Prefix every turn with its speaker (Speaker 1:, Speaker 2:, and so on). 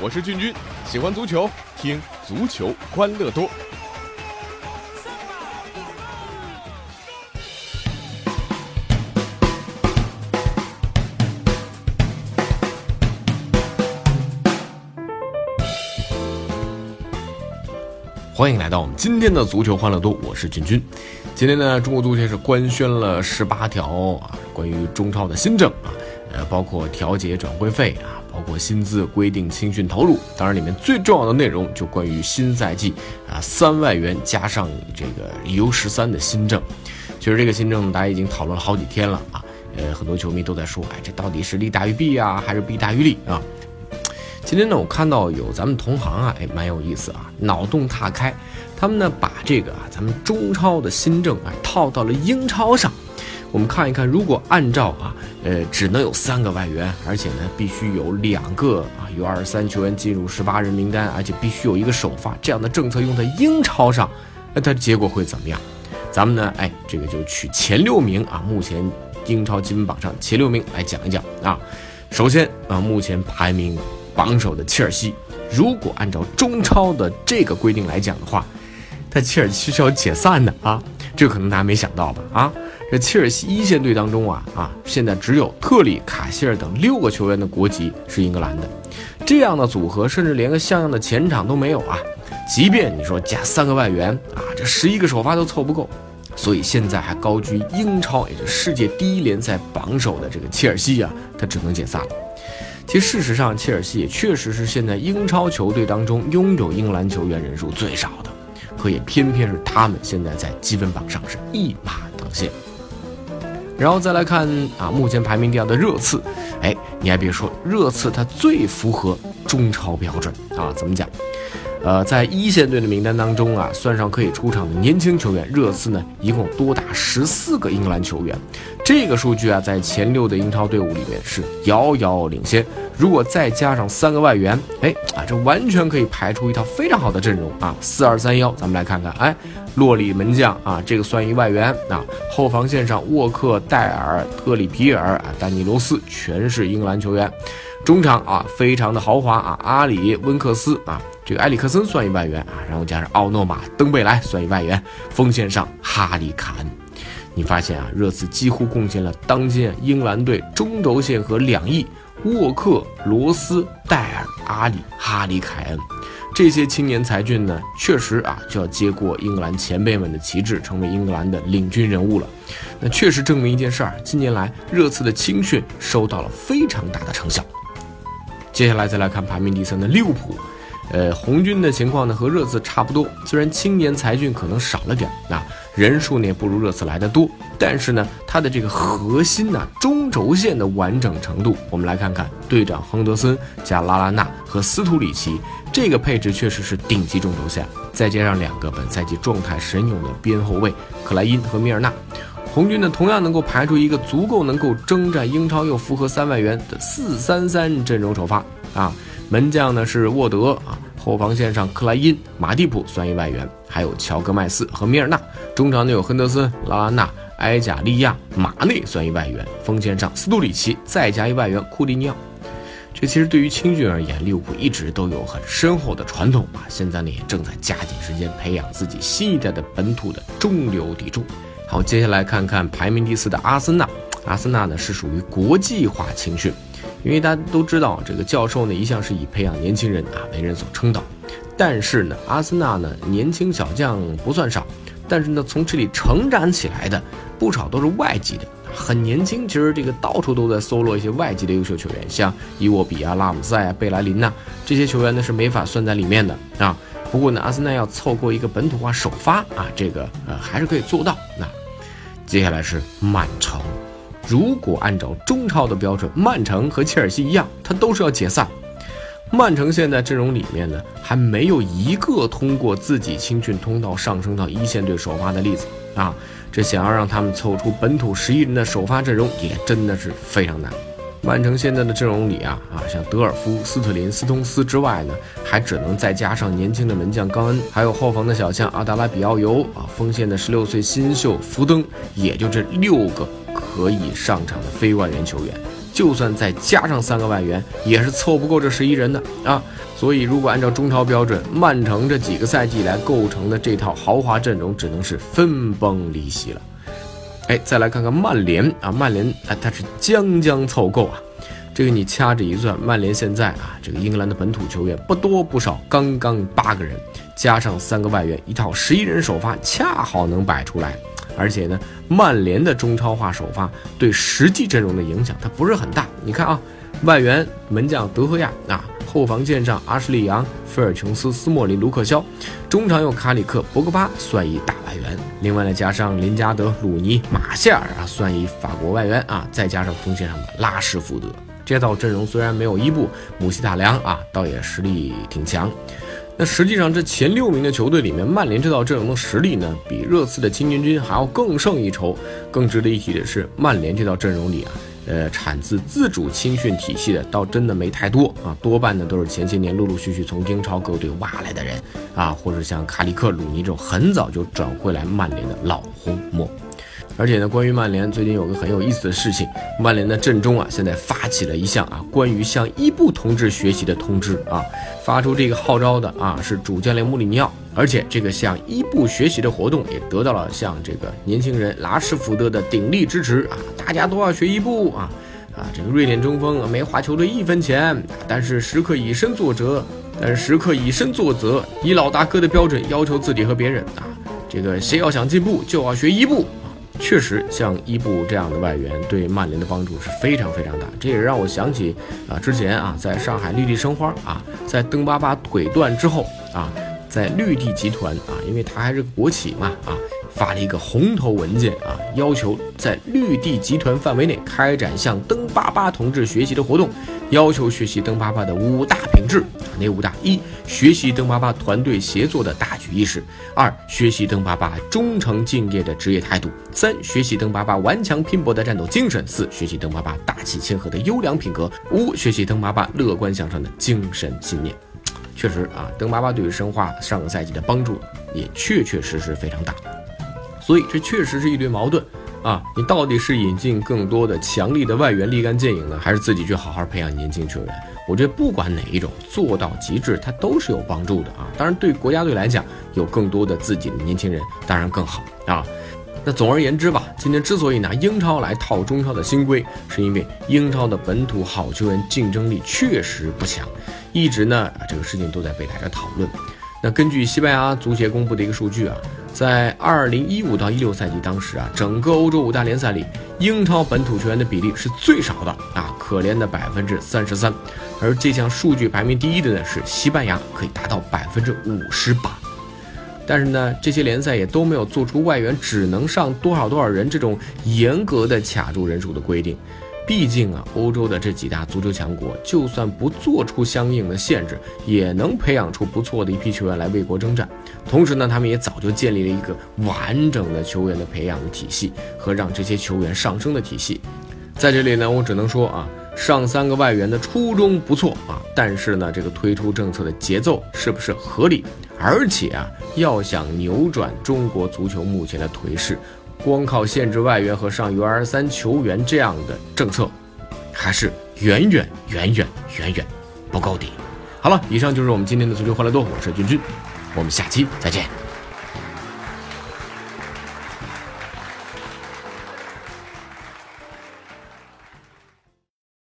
Speaker 1: 我是俊君，喜欢足球，听足球欢乐多。欢迎来到我们今天的足球欢乐多，我是俊君。今天呢，中国足协是官宣了十八条啊关于中超的新政啊，呃，包括调节转会费啊，包括薪资规定、青训投入。当然，里面最重要的内容就关于新赛季啊三万元加上这个 U 十三的新政。其实这个新政大家已经讨论了好几天了啊，呃，很多球迷都在说，哎，这到底是利大于弊啊，还是弊大于利啊？今天呢，我看到有咱们同行啊，哎，蛮有意思啊，脑洞大开。他们呢，把这个啊，咱们中超的新政啊，套到了英超上。我们看一看，如果按照啊，呃，只能有三个外援，而且呢，必须有两个啊有二十三球员进入十八人名单，而且必须有一个首发这样的政策用在英超上，那它结果会怎么样？咱们呢，哎，这个就取前六名啊，目前英超积分榜上前六名来讲一讲啊。首先啊，目前排名。榜首的切尔西，如果按照中超的这个规定来讲的话，他切尔西是要解散的啊！这可能大家没想到吧？啊，这切尔西一线队当中啊啊，现在只有特里、卡希尔等六个球员的国籍是英格兰的，这样的组合甚至连个像样的前场都没有啊！即便你说加三个外援啊，这十一个首发都凑不够，所以现在还高居英超也是世界第一联赛榜首的这个切尔西啊，他只能解散了。其实，事实上，切尔西也确实是现在英超球队当中拥有英格兰球员人数最少的，可也偏偏是他们现在在积分榜上是一马当先。然后再来看啊，目前排名第二的热刺，哎，你还别说，热刺它最符合中超标准啊，怎么讲？呃，在一线队的名单当中啊，算上可以出场的年轻球员，热刺呢一共多达十四个英格兰球员，这个数据啊，在前六的英超队伍里面是遥遥领先。如果再加上三个外援，哎啊，这完全可以排出一套非常好的阵容啊！四二三幺，咱们来看看，哎，洛里门将啊，这个算一外援啊。后防线上，沃克、戴尔、特里皮尔啊、丹尼罗斯全是英格兰球员。中场啊，非常的豪华啊，阿里、温克斯啊。这个埃里克森算一外援啊，然后加上奥诺马、登贝莱算一外援，锋线上哈里凯恩。你发现啊，热刺几乎贡献了当今英格兰队中轴线和两翼沃克、罗斯、戴尔、阿里、哈里凯恩这些青年才俊呢，确实啊就要接过英格兰前辈们的旗帜，成为英格兰的领军人物了。那确实证明一件事儿，近年来热刺的青训收到了非常大的成效。接下来再来看排名第三的利物浦。呃，红军的情况呢和热刺差不多，虽然青年才俊可能少了点啊，人数呢也不如热刺来的多，但是呢，他的这个核心呢中轴线的完整程度，我们来看看队长亨德森加拉拉纳和斯图里奇这个配置确实是顶级中轴线，再加上两个本赛季状态神勇的边后卫克莱因和米尔纳，红军呢同样能够排出一个足够能够征战英超又符合三万元的四三三阵容首发啊。门将呢是沃德啊，后防线上克莱因、马蒂普算一外援，还有乔戈麦斯和米尔纳。中场呢有亨德森、拉拉纳、埃贾利亚、马内算一外援，锋线上斯图里奇再加一外援库蒂尼奥。这其实对于青训而言，利物浦一直都有很深厚的传统啊，现在呢也正在加紧时间培养自己新一代的本土的中流砥柱。好，接下来看看排名第四的阿森纳，阿森纳呢是属于国际化青训。因为大家都知道，这个教授呢一向是以培养年轻人啊为人所称道，但是呢，阿森纳呢年轻小将不算少，但是呢从这里成长起来的不少都是外籍的，很年轻。其实这个到处都在搜罗一些外籍的优秀球员，像伊沃比啊、拉姆塞啊、贝莱林呐这些球员呢是没法算在里面的啊。不过呢，阿森纳要凑够一个本土化首发啊，这个呃还是可以做到。那接下来是曼城。如果按照中超的标准，曼城和切尔西一样，他都是要解散。曼城现在阵容里面呢，还没有一个通过自己青训通道上升到一线队首发的例子啊！这想要让他们凑出本土十一人的首发阵容，也真的是非常难。曼城现在的阵容里啊啊，像德尔夫、斯特林、斯通斯之外呢，还只能再加上年轻的门将冈恩，还有后防的小将阿达拉比奥尤啊，锋线的十六岁新秀福登，也就这六个。可以上场的非外援球员，就算再加上三个外援，也是凑不够这十一人的啊。所以，如果按照中超标准，曼城这几个赛季来构成的这套豪华阵容，只能是分崩离析了。哎，再来看看曼联啊，曼联啊，他是将将凑够啊。这个你掐指一算，曼联现在啊，这个英格兰的本土球员不多不少，刚刚八个人，加上三个外援，一套十一人首发恰好能摆出来。而且呢，曼联的中超化首发对实际阵容的影响它不是很大。你看啊，外援门将德赫亚啊。后防线上，阿什利杨、菲尔琼斯、斯莫林、卢克肖；中场有卡里克、博格巴算一大外援，另外呢加上林加德、鲁尼、马歇尔啊算一法国外援啊，再加上锋线上的拉什福德，这套阵容虽然没有伊布、姆希塔良啊，倒也实力挺强。那实际上这前六名的球队里面，曼联这套阵容的实力呢，比热刺的青年军还要更胜一筹。更值得一提的是，曼联这套阵容里啊。呃，产自自主青训体系的倒真的没太多啊，多半呢都是前些年陆陆续续从英超各队挖来的人啊，或者像卡里克、鲁尼这种很早就转会来曼联的老红魔。而且呢，关于曼联最近有个很有意思的事情，曼联的阵中啊，现在发起了一项啊关于向伊布同志学习的通知啊，发出这个号召的啊是主教练穆里尼奥，而且这个向伊布学习的活动也得到了像这个年轻人拉什福德的鼎力支持啊，大家都要学伊布啊啊，这个瑞典中锋没花球队一分钱，但是时刻以身作则，但是时刻以身作则，以老大哥的标准要求自己和别人啊，这个谁要想进步就要学伊布。确实，像伊布这样的外援对曼联的帮助是非常非常大。这也让我想起啊，之前啊，在上海绿地申花啊，在登巴巴腿断之后啊，在绿地集团啊，因为他还是国企嘛啊。发了一个红头文件啊，要求在绿地集团范围内开展向登巴巴同志学习的活动，要求学习登巴巴的五大品质啊，哪五大？一、学习登巴巴团队协作的大局意识；二、学习登巴巴忠诚敬业的职业态度；三、学习登巴巴顽强拼搏的战斗精神；四、学习登巴巴大气谦和的优良品格；五、学习登巴巴乐观向上的精神信念。确实啊，登巴巴对于申花上个赛季的帮助也确确实实非常大。所以这确实是一堆矛盾啊！你到底是引进更多的强力的外援立竿见影呢，还是自己去好好培养年轻球员？我觉得不管哪一种做到极致，它都是有帮助的啊！当然，对国家队来讲，有更多的自己的年轻人当然更好啊。那总而言之吧，今天之所以拿英超来套中超的新规，是因为英超的本土好球员竞争力确实不强，一直呢这个事情都在被大家讨论。那根据西班牙足协公布的一个数据啊。在二零一五到一六赛季，当时啊，整个欧洲五大联赛里，英超本土球员的比例是最少的啊，可怜的百分之三十三。而这项数据排名第一的呢是西班牙，可以达到百分之五十八。但是呢，这些联赛也都没有做出外援只能上多少多少人这种严格的卡住人数的规定。毕竟啊，欧洲的这几大足球强国，就算不做出相应的限制，也能培养出不错的一批球员来为国征战。同时呢，他们也早就建立了一个完整的球员的培养体系和让这些球员上升的体系。在这里呢，我只能说啊，上三个外援的初衷不错啊，但是呢，这个推出政策的节奏是不是合理？而且啊，要想扭转中国足球目前的颓势。光靠限制外援和上 U 二三球员这样的政策，还是远远远远远远不够的。好了，以上就是我们今天的足球欢乐多，我是君君，我们下期再见。